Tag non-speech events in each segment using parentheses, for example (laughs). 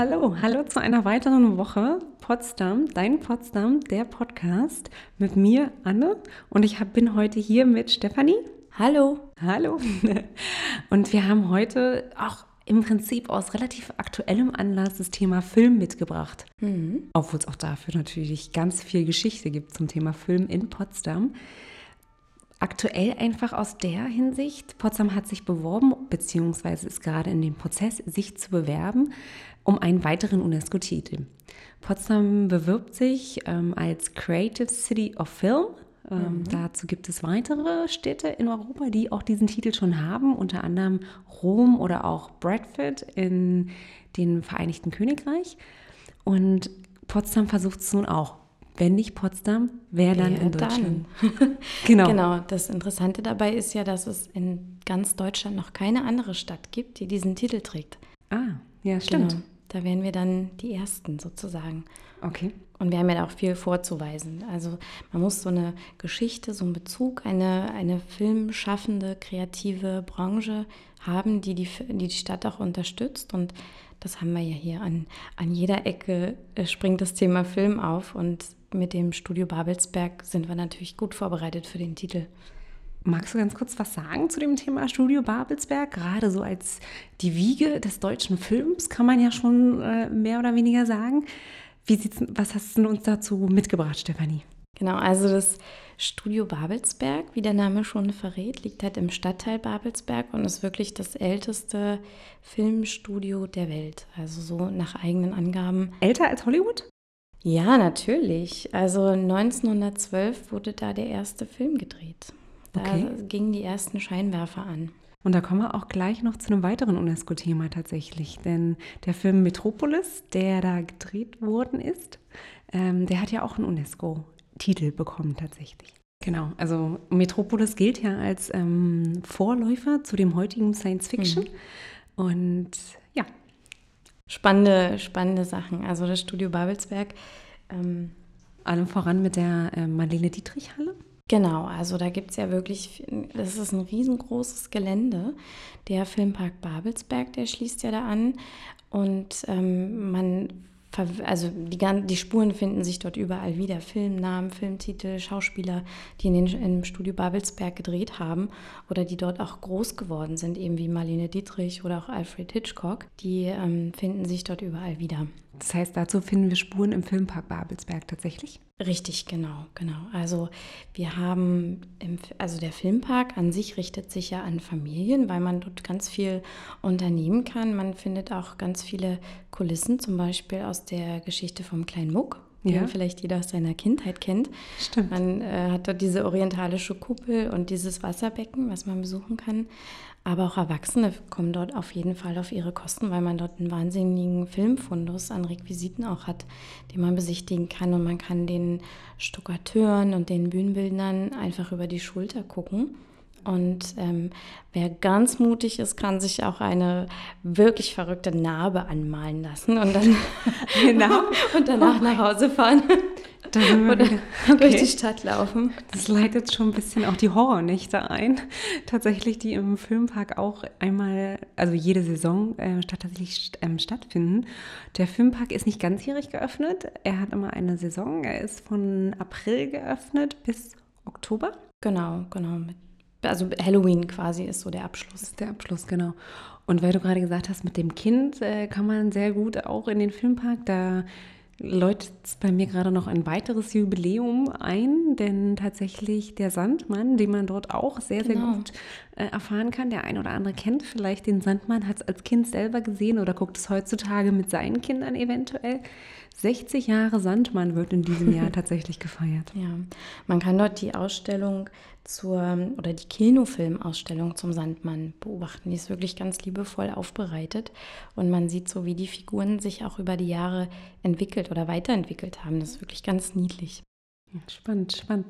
hallo, hallo zu einer weiteren Woche Potsdam, dein Potsdam, der Podcast mit mir, Anne. Und ich hab, bin heute hier mit Stefanie. Hallo. Hallo. (laughs) Und wir haben heute auch im Prinzip aus relativ aktuellem Anlass das Thema Film mitgebracht. Mhm. Obwohl es auch dafür natürlich ganz viel Geschichte gibt zum Thema Film in Potsdam. Aktuell einfach aus der Hinsicht, Potsdam hat sich beworben, beziehungsweise ist gerade in dem Prozess, sich zu bewerben um einen weiteren UNESCO-Titel. Potsdam bewirbt sich ähm, als Creative City of Film. Ähm, mhm. Dazu gibt es weitere Städte in Europa, die auch diesen Titel schon haben, unter anderem Rom oder auch Bradford in dem Vereinigten Königreich. Und Potsdam versucht es nun auch. Wenn nicht Potsdam, wer dann wer in Deutschland? Dann? (laughs) genau. genau. Das Interessante dabei ist ja, dass es in ganz Deutschland noch keine andere Stadt gibt, die diesen Titel trägt. Ah, ja, stimmt. Genau. Da wären wir dann die Ersten sozusagen. Okay. Und wir haben ja auch viel vorzuweisen. Also man muss so eine Geschichte, so einen Bezug, eine, eine filmschaffende, kreative Branche haben, die die, die die Stadt auch unterstützt. Und das haben wir ja hier an, an jeder Ecke, äh, springt das Thema Film auf. Und mit dem Studio Babelsberg sind wir natürlich gut vorbereitet für den Titel. Magst du ganz kurz was sagen zu dem Thema Studio Babelsberg? Gerade so als die Wiege des deutschen Films kann man ja schon äh, mehr oder weniger sagen. Wie sieht's, was hast du uns dazu mitgebracht, Stefanie? Genau, also das Studio Babelsberg, wie der Name schon verrät, liegt halt im Stadtteil Babelsberg und ist wirklich das älteste Filmstudio der Welt. Also so nach eigenen Angaben. Älter als Hollywood? Ja, natürlich. Also 1912 wurde da der erste Film gedreht. Da okay. gingen die ersten Scheinwerfer an. Und da kommen wir auch gleich noch zu einem weiteren UNESCO-Thema tatsächlich. Denn der Film Metropolis, der da gedreht worden ist, ähm, der hat ja auch einen UNESCO-Titel bekommen tatsächlich. Genau, also Metropolis gilt ja als ähm, Vorläufer zu dem heutigen Science Fiction. Mhm. Und. Spannende, spannende Sachen. Also das Studio Babelsberg. Ähm, Allem voran mit der äh, Marlene Dietrich Halle. Genau, also da gibt es ja wirklich, das ist ein riesengroßes Gelände. Der Filmpark Babelsberg, der schließt ja da an. Und ähm, man also die, die Spuren finden sich dort überall wieder. Filmnamen, Filmtitel, Schauspieler, die in den, im Studio Babelsberg gedreht haben oder die dort auch groß geworden sind, eben wie Marlene Dietrich oder auch Alfred Hitchcock, die ähm, finden sich dort überall wieder. Das heißt, dazu finden wir Spuren im Filmpark Babelsberg tatsächlich? Richtig, genau, genau. Also wir haben, im, also der Filmpark an sich richtet sich ja an Familien, weil man dort ganz viel unternehmen kann. Man findet auch ganz viele Kulissen, zum Beispiel aus der Geschichte vom kleinen Muck, den ja. vielleicht jeder aus seiner Kindheit kennt. Stimmt. Man äh, hat dort diese orientalische Kuppel und dieses Wasserbecken, was man besuchen kann. Aber auch Erwachsene kommen dort auf jeden Fall auf ihre Kosten, weil man dort einen wahnsinnigen Filmfundus an Requisiten auch hat, den man besichtigen kann. Und man kann den Stuckateuren und den Bühnenbildnern einfach über die Schulter gucken. Und ähm, wer ganz mutig ist, kann sich auch eine wirklich verrückte Narbe anmalen lassen und dann (laughs) genau. (laughs) und danach nach Hause fahren. (laughs) (laughs) Da Oder (laughs) okay. durch die Stadt laufen. Das leitet schon ein bisschen auch die Horrornächte ein. (laughs) Tatsächlich, die im Filmpark auch einmal, also jede Saison äh, tatsächlich ähm, stattfinden. Der Filmpark ist nicht ganzjährig geöffnet. Er hat immer eine Saison. Er ist von April geöffnet bis Oktober. Genau, genau. Also Halloween quasi ist so der Abschluss. ist der Abschluss, genau. Und weil du gerade gesagt hast, mit dem Kind äh, kann man sehr gut auch in den Filmpark. Da läutet bei mir gerade noch ein weiteres Jubiläum ein, denn tatsächlich der Sandmann, den man dort auch sehr, sehr genau. gut äh, erfahren kann, der ein oder andere kennt vielleicht den Sandmann, hat es als Kind selber gesehen oder guckt es heutzutage mit seinen Kindern eventuell. 60 Jahre Sandmann wird in diesem Jahr (laughs) tatsächlich gefeiert. Ja, man kann dort die Ausstellung zur oder die Kinofilmausstellung zum Sandmann beobachten. Die ist wirklich ganz liebevoll aufbereitet und man sieht so, wie die Figuren sich auch über die Jahre entwickelt oder weiterentwickelt haben. Das ist wirklich ganz niedlich. Spannend, spannend.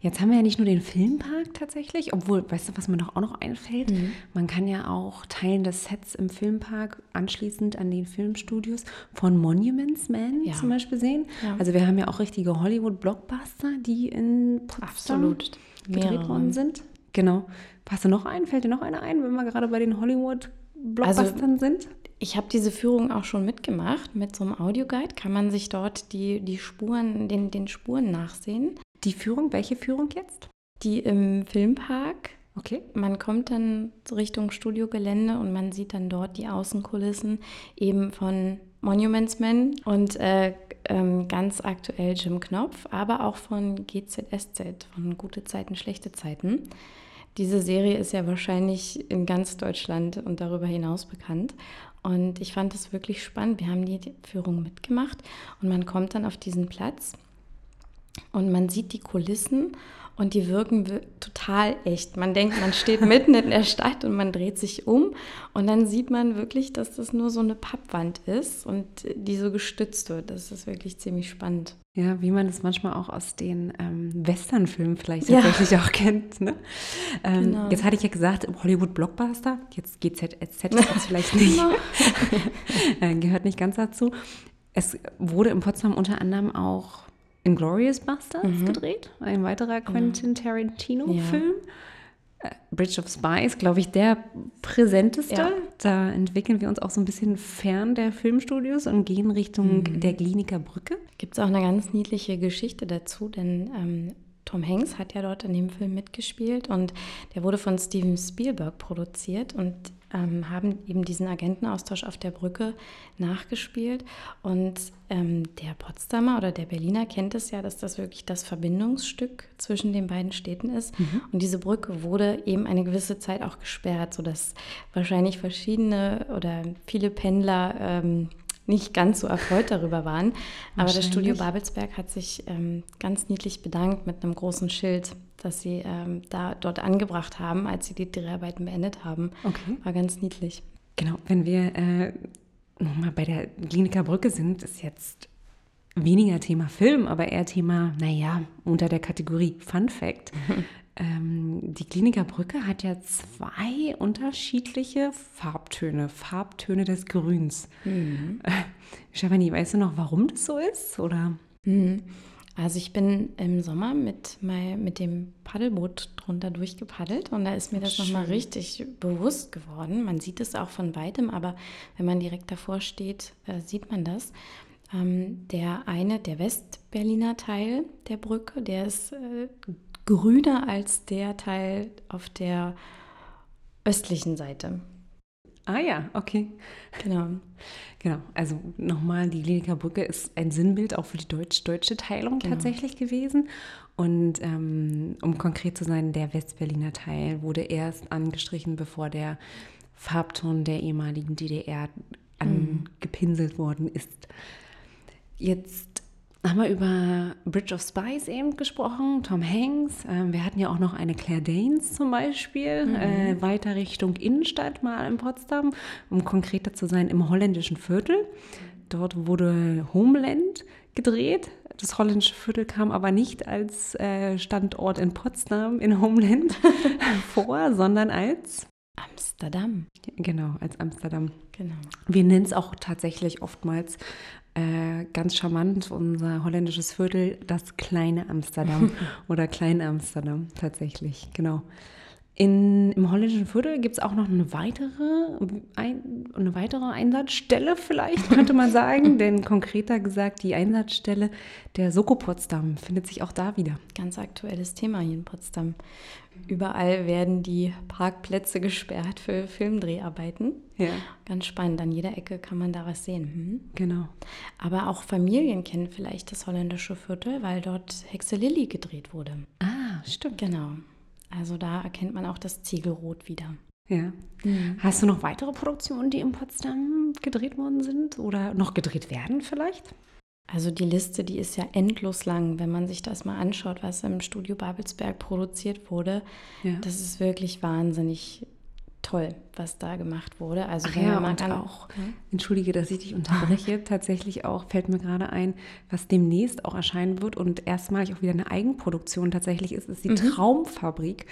Jetzt haben wir ja nicht nur den Filmpark tatsächlich, obwohl, weißt du, was mir doch auch noch einfällt? Mhm. Man kann ja auch Teilen des Sets im Filmpark anschließend an den Filmstudios von Monuments Man ja. zum Beispiel sehen. Ja. Also wir haben ja auch richtige Hollywood-Blockbuster, die in Potsdam Absolut. gedreht worden sind. Genau. Passt du noch ein? Fällt dir noch einer ein, wenn wir gerade bei den Hollywood Blockbustern also, sind? Ich habe diese Führung auch schon mitgemacht. Mit so einem Audioguide kann man sich dort die, die Spuren, den, den Spuren nachsehen. Die Führung, welche Führung jetzt? Die im Filmpark. Okay. Man kommt dann Richtung Studiogelände und man sieht dann dort die Außenkulissen eben von Monuments Men und äh, ähm, ganz aktuell Jim Knopf, aber auch von GZSZ, von Gute Zeiten, Schlechte Zeiten. Diese Serie ist ja wahrscheinlich in ganz Deutschland und darüber hinaus bekannt. Und ich fand es wirklich spannend. Wir haben die Führung mitgemacht und man kommt dann auf diesen Platz und man sieht die Kulissen und die wirken total echt. Man denkt, man steht (laughs) mitten in der Stadt und man dreht sich um und dann sieht man wirklich, dass das nur so eine Pappwand ist und die so gestützt wird. Das ist wirklich ziemlich spannend. Ja, wie man es manchmal auch aus den ähm, Westernfilmen vielleicht ja. tatsächlich auch kennt. Ne? Ähm, genau. Jetzt hatte ich ja gesagt, Hollywood Blockbuster, jetzt GZSZ jetzt (laughs) vielleicht nicht, (laughs) äh, gehört nicht ganz dazu. Es wurde in Potsdam unter anderem auch Inglorious Bastards mhm. gedreht, ein weiterer Quentin Tarantino-Film. Ja. Äh, Bridge of Spies, glaube ich, der präsenteste. Ja. Da entwickeln wir uns auch so ein bisschen fern der Filmstudios und gehen Richtung mhm. der Kliniker Brücke. Gibt es auch eine ganz niedliche Geschichte dazu, denn ähm, Tom Hanks hat ja dort in dem Film mitgespielt und der wurde von Steven Spielberg produziert und ähm, haben eben diesen Agentenaustausch auf der Brücke nachgespielt. Und ähm, der Potsdamer oder der Berliner kennt es ja, dass das wirklich das Verbindungsstück zwischen den beiden Städten ist. Mhm. Und diese Brücke wurde eben eine gewisse Zeit auch gesperrt, sodass wahrscheinlich verschiedene oder viele Pendler ähm, nicht ganz so erfreut darüber waren. Aber das Studio Babelsberg hat sich ähm, ganz niedlich bedankt mit einem großen Schild das sie ähm, da dort angebracht haben, als sie die Dreharbeiten beendet haben. Okay. War ganz niedlich. Genau, wenn wir äh, nochmal bei der Kliniker Brücke sind, ist jetzt weniger Thema Film, aber eher Thema, naja, unter der Kategorie Fun Fact. (laughs) ähm, die Kliniker Brücke hat ja zwei unterschiedliche Farbtöne, Farbtöne des Grüns. Mhm. Äh, Stefanie, weißt du noch, warum das so ist? Oder? Mhm. Also ich bin im Sommer mit, mein, mit dem Paddelboot drunter durchgepaddelt und da ist mir das nochmal richtig bewusst geworden. Man sieht es auch von weitem, aber wenn man direkt davor steht, äh, sieht man das. Ähm, der eine, der Westberliner Teil der Brücke, der ist äh, grüner als der Teil auf der östlichen Seite. Ah ja, okay. Genau. Genau, also nochmal, die Kliniker Brücke ist ein Sinnbild auch für die deutsch-deutsche Teilung genau. tatsächlich gewesen. Und ähm, um konkret zu sein, der Westberliner Teil wurde erst angestrichen, bevor der Farbton der ehemaligen DDR mhm. angepinselt worden ist. Jetzt haben wir über Bridge of Spies eben gesprochen, Tom Hanks. Ähm, wir hatten ja auch noch eine Claire Danes zum Beispiel, mhm. äh, weiter Richtung Innenstadt mal in Potsdam, um konkreter zu sein, im holländischen Viertel. Dort wurde Homeland gedreht. Das holländische Viertel kam aber nicht als äh, Standort in Potsdam in Homeland (laughs) vor, sondern als Amsterdam. Genau, als Amsterdam. Genau. Wir nennen es auch tatsächlich oftmals äh, ganz charmant, unser holländisches Viertel, das kleine Amsterdam (laughs) oder Klein Amsterdam tatsächlich, genau. In, Im holländischen Viertel gibt es auch noch eine weitere, ein, eine weitere Einsatzstelle vielleicht, könnte man sagen. (laughs) Denn konkreter gesagt, die Einsatzstelle der Soko Potsdam findet sich auch da wieder. Ganz aktuelles Thema hier in Potsdam. Überall werden die Parkplätze gesperrt für Filmdreharbeiten. Ja. Ganz spannend. An jeder Ecke kann man da was sehen. Hm? Genau. Aber auch Familien kennen vielleicht das holländische Viertel, weil dort Hexe Lilly gedreht wurde. Ah, stimmt. Genau. Also da erkennt man auch das Ziegelrot wieder. Ja. Mhm. Hast du noch weitere Produktionen, die in Potsdam gedreht worden sind oder noch gedreht werden vielleicht? Also die Liste, die ist ja endlos lang, wenn man sich das mal anschaut, was im Studio Babelsberg produziert wurde. Ja. Das ist wirklich wahnsinnig toll, was da gemacht wurde. Also Ach ja, und auch, ja? entschuldige, dass ich dich unterbreche, (laughs) tatsächlich auch fällt mir gerade ein, was demnächst auch erscheinen wird und erstmalig auch wieder eine Eigenproduktion tatsächlich ist, ist die mhm. Traumfabrik.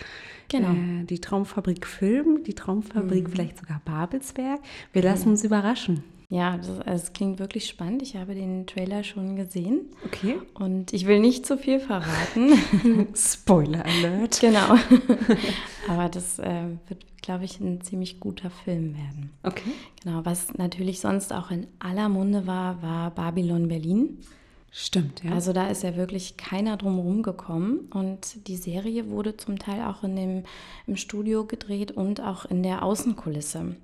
Genau. Äh, die Traumfabrik Film, die Traumfabrik mhm. vielleicht sogar Babelsberg. Wir lassen uns überraschen. Ja, das, also es klingt wirklich spannend. Ich habe den Trailer schon gesehen. Okay. Und ich will nicht zu viel verraten. (laughs) Spoiler Alert. Genau. (laughs) Aber das äh, wird, glaube ich, ein ziemlich guter Film werden. Okay. Genau. Was natürlich sonst auch in aller Munde war, war Babylon Berlin. Stimmt, ja. Also da ist ja wirklich keiner drum gekommen und die Serie wurde zum Teil auch in dem, im Studio gedreht und auch in der Außenkulisse.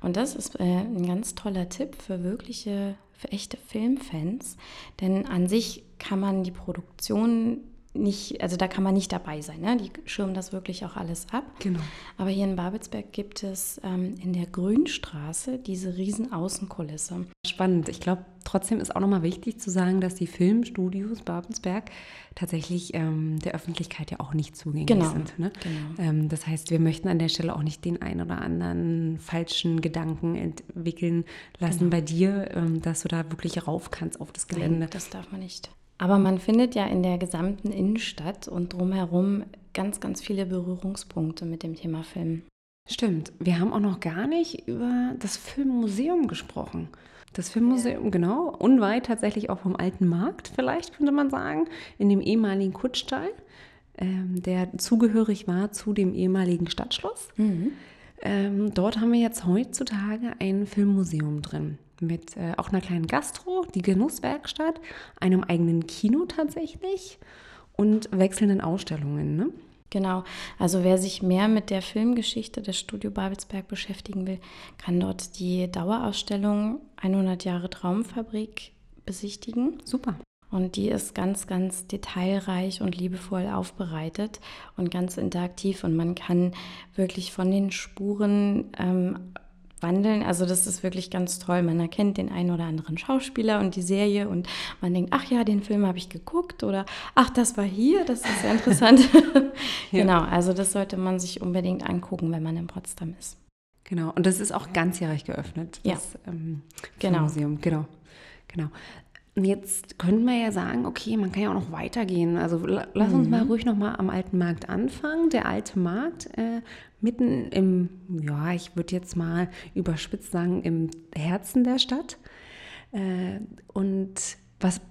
Und das ist äh, ein ganz toller Tipp für wirkliche, für echte Filmfans, denn an sich kann man die Produktion nicht, also da kann man nicht dabei sein. Ne? Die schirmen das wirklich auch alles ab. Genau. Aber hier in Babelsberg gibt es ähm, in der Grünstraße diese riesen Außenkulisse. Spannend. Ich glaube, trotzdem ist auch nochmal wichtig zu sagen, dass die Filmstudios Babelsberg tatsächlich ähm, der Öffentlichkeit ja auch nicht zugänglich genau. sind. Ne? Genau. Ähm, das heißt, wir möchten an der Stelle auch nicht den einen oder anderen falschen Gedanken entwickeln lassen genau. bei dir, ähm, dass du da wirklich rauf kannst auf das Gelände. Nein, das darf man nicht. Aber man findet ja in der gesamten Innenstadt und drumherum ganz, ganz viele Berührungspunkte mit dem Thema Film. Stimmt. Wir haben auch noch gar nicht über das Filmmuseum gesprochen. Das Filmmuseum, ja. genau, unweit tatsächlich auch vom Alten Markt, vielleicht könnte man sagen, in dem ehemaligen Kutschstall, ähm, der zugehörig war zu dem ehemaligen Stadtschloss. Mhm. Ähm, dort haben wir jetzt heutzutage ein Filmmuseum drin mit äh, auch einer kleinen Gastro, die Genusswerkstatt, einem eigenen Kino tatsächlich und wechselnden Ausstellungen. Ne? Genau, also wer sich mehr mit der Filmgeschichte des Studio Babelsberg beschäftigen will, kann dort die Dauerausstellung 100 Jahre Traumfabrik besichtigen. Super. Und die ist ganz, ganz detailreich und liebevoll aufbereitet und ganz interaktiv. Und man kann wirklich von den Spuren ähm, wandeln. Also das ist wirklich ganz toll. Man erkennt den einen oder anderen Schauspieler und die Serie und man denkt, ach ja, den Film habe ich geguckt oder ach, das war hier, das ist sehr interessant. (laughs) (laughs) ja. Genau, also das sollte man sich unbedingt angucken, wenn man in Potsdam ist. Genau, und das ist auch ganzjährig geöffnet, das ja. ähm, genau. Museum. Genau, genau. Jetzt könnten wir ja sagen, okay, man kann ja auch noch weitergehen. Also lass uns mhm. mal ruhig noch mal am alten Markt anfangen. Der alte Markt äh, mitten im, ja, ich würde jetzt mal überspitzt sagen, im Herzen der Stadt. Äh, und was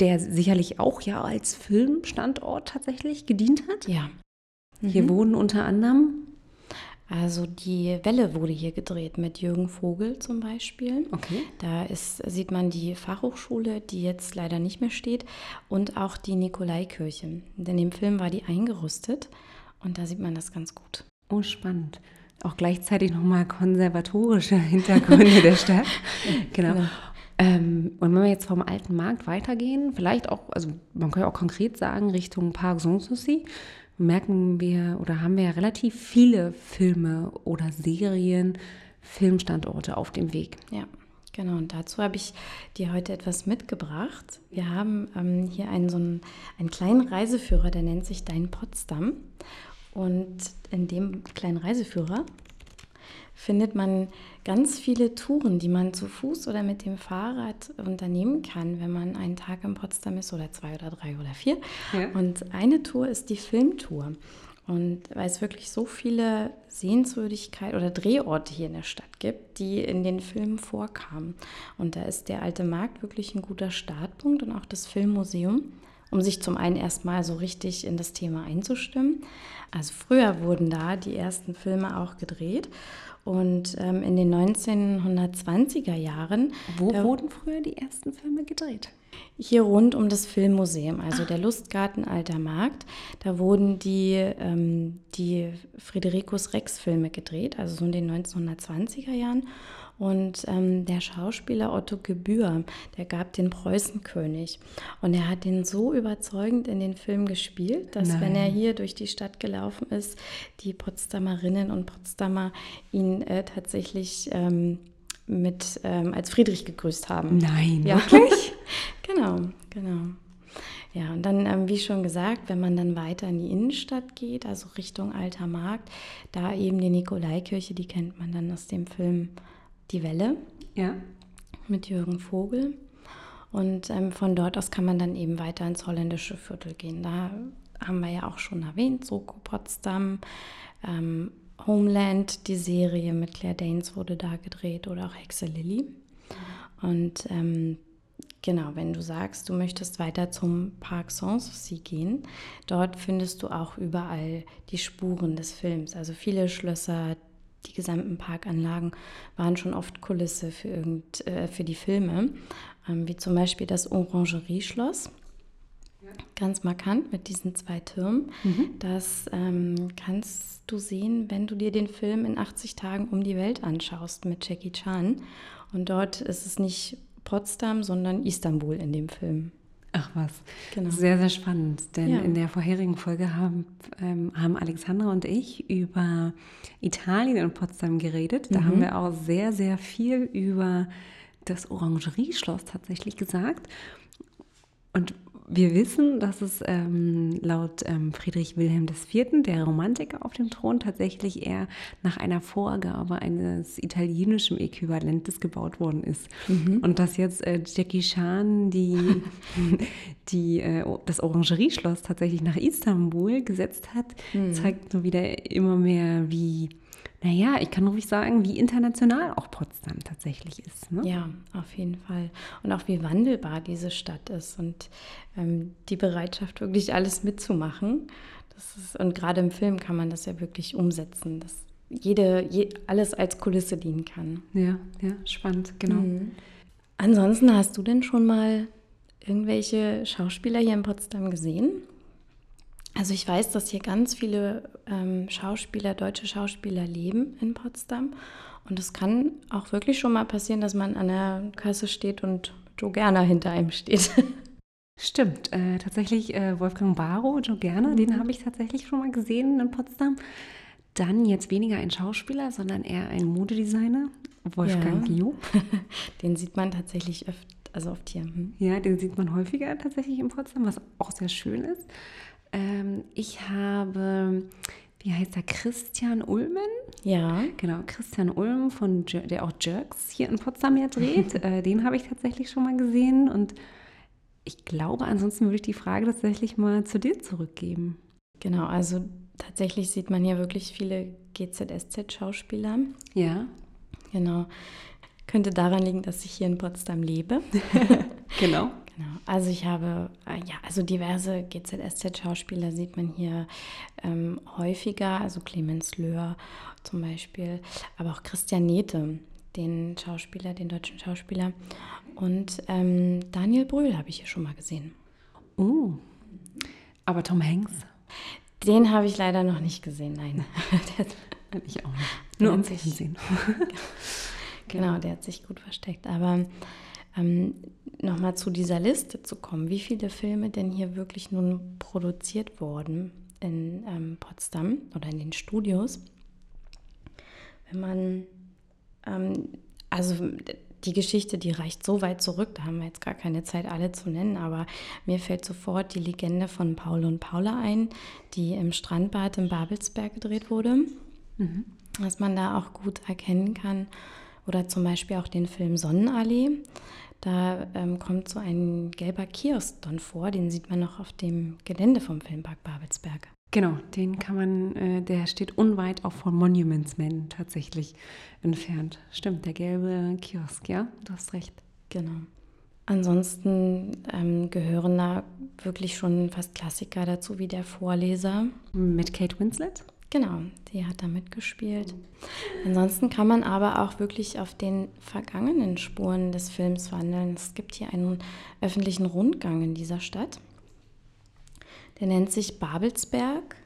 der sicherlich auch ja als Filmstandort tatsächlich gedient hat. Ja. Mhm. Hier wurden unter anderem also die Welle wurde hier gedreht mit Jürgen Vogel zum Beispiel. Okay. Da ist, sieht man die Fachhochschule, die jetzt leider nicht mehr steht, und auch die Nikolaikirche. Denn im Film war die eingerüstet und da sieht man das ganz gut. Oh, spannend. Auch gleichzeitig nochmal konservatorische (laughs) Hintergründe der Stadt. (laughs) Genau. genau. Ähm, und wenn wir jetzt vom alten Markt weitergehen, vielleicht auch, also man kann ja auch konkret sagen, Richtung Park Sanssouci, merken wir oder haben wir ja relativ viele Filme oder Serien, Filmstandorte auf dem Weg. Ja. Genau, und dazu habe ich dir heute etwas mitgebracht. Wir haben ähm, hier einen, so einen, einen kleinen Reiseführer, der nennt sich Dein Potsdam. Und in dem kleinen Reiseführer findet man ganz viele Touren, die man zu Fuß oder mit dem Fahrrad unternehmen kann, wenn man einen Tag in Potsdam ist oder zwei oder drei oder vier. Ja. Und eine Tour ist die Filmtour. Und weil es wirklich so viele Sehenswürdigkeiten oder Drehorte hier in der Stadt gibt, die in den Filmen vorkamen. Und da ist der alte Markt wirklich ein guter Startpunkt und auch das Filmmuseum, um sich zum einen erstmal so richtig in das Thema einzustimmen. Also früher wurden da die ersten Filme auch gedreht. Und ähm, in den 1920er Jahren. Wo wurden früher die ersten Filme gedreht? Hier rund um das Filmmuseum, also Ach. der Lustgarten Alter Markt. Da wurden die, ähm, die Fridericus Rex-Filme gedreht, also so in den 1920er Jahren. Und ähm, der Schauspieler Otto Gebühr, der gab den Preußenkönig. Und er hat den so überzeugend in den Film gespielt, dass Nein. wenn er hier durch die Stadt gelaufen ist, die Potsdamerinnen und Potsdamer ihn äh, tatsächlich ähm, mit ähm, als Friedrich gegrüßt haben. Nein, ja. wirklich? (laughs) genau, genau. Ja, und dann, ähm, wie schon gesagt, wenn man dann weiter in die Innenstadt geht, also Richtung Alter Markt, da eben die Nikolaikirche, die kennt man dann aus dem Film die Welle ja. mit Jürgen Vogel. Und ähm, von dort aus kann man dann eben weiter ins holländische Viertel gehen. Da haben wir ja auch schon erwähnt, Soko Potsdam, ähm, Homeland, die Serie mit Claire Danes wurde da gedreht oder auch Hexe Lilly. Und ähm, genau, wenn du sagst, du möchtest weiter zum Parc Sanssouci gehen, dort findest du auch überall die Spuren des Films. Also viele Schlösser, die gesamten Parkanlagen waren schon oft Kulisse für, irgend, äh, für die Filme, ähm, wie zum Beispiel das Orangerie-Schloss. Ganz markant mit diesen zwei Türmen. Mhm. Das ähm, kannst du sehen, wenn du dir den Film in 80 Tagen um die Welt anschaust mit Jackie Chan. Und dort ist es nicht Potsdam, sondern Istanbul in dem Film. Ach was, genau. sehr, sehr spannend. Denn ja. in der vorherigen Folge haben, ähm, haben Alexandra und ich über Italien und Potsdam geredet. Da mhm. haben wir auch sehr, sehr viel über das Orangerieschloss tatsächlich gesagt. Und wir wissen, dass es ähm, laut ähm, Friedrich Wilhelm IV., der Romantiker auf dem Thron, tatsächlich eher nach einer Vorgabe eines italienischen Äquivalentes gebaut worden ist. Mhm. Und dass jetzt äh, Jackie Chan die, (laughs) die, äh, das Orangerieschloss tatsächlich nach Istanbul gesetzt hat, mhm. zeigt nur wieder immer mehr, wie naja, ich kann ruhig sagen, wie international auch Potsdam tatsächlich ist. Ne? Ja, auf jeden Fall. Und auch wie wandelbar diese Stadt ist und ähm, die Bereitschaft, wirklich alles mitzumachen. Das ist, und gerade im Film kann man das ja wirklich umsetzen, dass jede, je, alles als Kulisse dienen kann. Ja, ja, spannend, genau. Mhm. Ansonsten hast du denn schon mal irgendwelche Schauspieler hier in Potsdam gesehen? Also ich weiß, dass hier ganz viele ähm, Schauspieler, deutsche Schauspieler leben in Potsdam. Und es kann auch wirklich schon mal passieren, dass man an der Kasse steht und Joe Gerner hinter einem steht. (laughs) Stimmt, äh, tatsächlich äh, Wolfgang Barrow, Joe Gerner, mhm. den habe ich tatsächlich schon mal gesehen in Potsdam. Dann jetzt weniger ein Schauspieler, sondern eher ein Modedesigner, Wolfgang ja. Job. (laughs) Den sieht man tatsächlich öfter, also oft hier. Hm. Ja, den sieht man häufiger tatsächlich in Potsdam, was auch sehr schön ist. Ähm, ich habe, wie heißt er, Christian Ulmen? Ja. Genau, Christian Ulm, von, der auch Jerks hier in Potsdam ja dreht. (laughs) äh, den habe ich tatsächlich schon mal gesehen. Und ich glaube, ansonsten würde ich die Frage tatsächlich mal zu dir zurückgeben. Genau, also tatsächlich sieht man hier wirklich viele GZSZ-Schauspieler. Ja. Genau. Könnte daran liegen, dass ich hier in Potsdam lebe. (laughs) genau. Genau. Also ich habe äh, ja also diverse GZSZ-Schauspieler sieht man hier ähm, häufiger, also Clemens Löhr zum Beispiel, aber auch Christian Nete, den Schauspieler, den deutschen Schauspieler. Und ähm, Daniel Brühl habe ich hier schon mal gesehen. Oh, aber Tom Hanks? Den habe ich leider noch nicht gesehen, nein. (laughs) ich auch nicht. Nur im Fernsehen. (laughs) genau, der hat sich gut versteckt. Aber ähm, Nochmal zu dieser Liste zu kommen, wie viele Filme denn hier wirklich nun produziert wurden in ähm, Potsdam oder in den Studios. Wenn man, ähm, also die Geschichte, die reicht so weit zurück, da haben wir jetzt gar keine Zeit, alle zu nennen, aber mir fällt sofort die Legende von Paul und Paula ein, die im Strandbad in Babelsberg gedreht wurde, mhm. was man da auch gut erkennen kann. Oder zum Beispiel auch den Film Sonnenallee. Da ähm, kommt so ein gelber Kiosk dann vor, den sieht man noch auf dem Gelände vom Filmpark Babelsberg. Genau, den kann man, äh, der steht unweit auch von Monuments Man tatsächlich entfernt. Stimmt, der gelbe Kiosk, ja, du hast recht. Genau. Ansonsten ähm, gehören da wirklich schon fast Klassiker dazu, wie der Vorleser. Mit Kate Winslet? Genau, die hat da mitgespielt. Ansonsten kann man aber auch wirklich auf den vergangenen Spuren des Films wandeln. Es gibt hier einen öffentlichen Rundgang in dieser Stadt. Der nennt sich Babelsberg,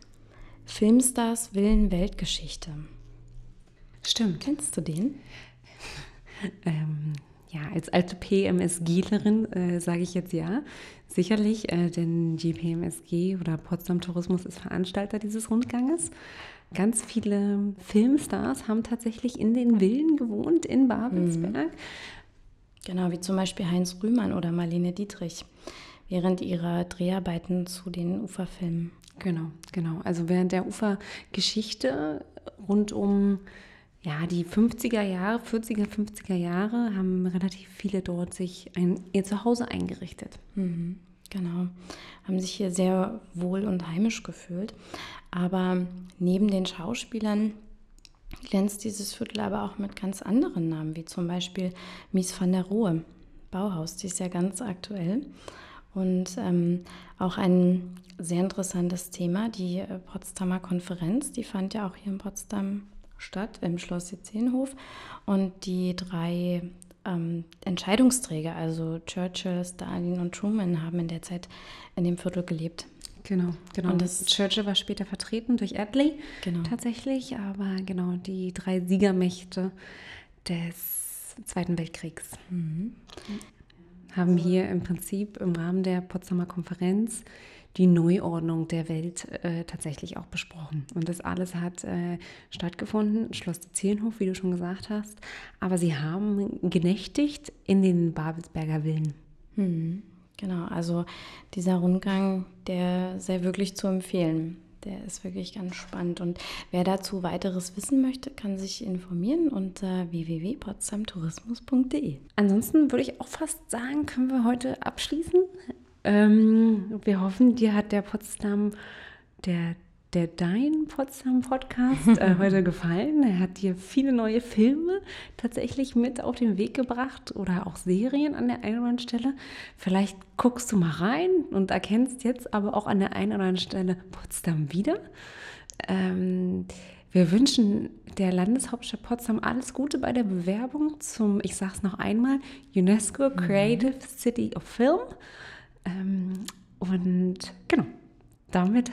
Filmstars Willen Weltgeschichte. Stimmt. Kennst du den? ähm, ja, als alte PMSGlerin äh, sage ich jetzt ja, sicherlich, äh, denn die PMSG oder Potsdam Tourismus ist Veranstalter dieses Rundganges. Ganz viele Filmstars haben tatsächlich in den Villen gewohnt in Babelsberg. Mhm. Genau, wie zum Beispiel Heinz Rühmann oder Marlene Dietrich während ihrer Dreharbeiten zu den Uferfilmen. Genau, genau. Also während der Ufergeschichte rund um ja, die 50er Jahre, 40er, 50er Jahre haben relativ viele dort sich ein, ihr Zuhause eingerichtet. Mhm, genau. Haben sich hier sehr wohl und heimisch gefühlt. Aber neben den Schauspielern glänzt dieses Viertel aber auch mit ganz anderen Namen, wie zum Beispiel Mies van der Rohe, Bauhaus, die ist ja ganz aktuell. Und ähm, auch ein sehr interessantes Thema, die äh, Potsdamer Konferenz, die fand ja auch hier in Potsdam statt, im Schloss Jetzenhof. Und die drei ähm, Entscheidungsträger, also Churchill, Stalin und Truman, haben in der Zeit in dem Viertel gelebt. Genau, genau. Und das Churchill war später vertreten durch Attlee genau. tatsächlich, aber genau die drei Siegermächte des Zweiten Weltkriegs mhm. haben hier im Prinzip im Rahmen der Potsdamer Konferenz die Neuordnung der Welt äh, tatsächlich auch besprochen. Und das alles hat äh, stattgefunden, Schloss Zielenhof, wie du schon gesagt hast. Aber sie haben genächtigt in den Babelsberger Villen. Mhm. Genau, also dieser Rundgang, der sei wirklich zu empfehlen. Der ist wirklich ganz spannend. Und wer dazu weiteres wissen möchte, kann sich informieren unter www.potsdamtourismus.de. Ansonsten würde ich auch fast sagen, können wir heute abschließen. Ähm, wir hoffen, dir hat der Potsdam, der der Dein Potsdam Podcast äh, (laughs) heute gefallen. Er hat dir viele neue Filme tatsächlich mit auf den Weg gebracht oder auch Serien an der einen oder anderen Stelle. Vielleicht guckst du mal rein und erkennst jetzt aber auch an der einen oder anderen Stelle Potsdam wieder. Ähm, wir wünschen der Landeshauptstadt Potsdam alles Gute bei der Bewerbung zum, ich sage es noch einmal, UNESCO mhm. Creative. City of Film. Ähm, und genau, damit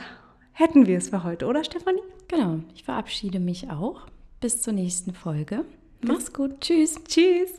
hätten wir es für heute, oder Stefanie? Genau, ich verabschiede mich auch. Bis zur nächsten Folge. Mach's gut. Tschüss. Tschüss.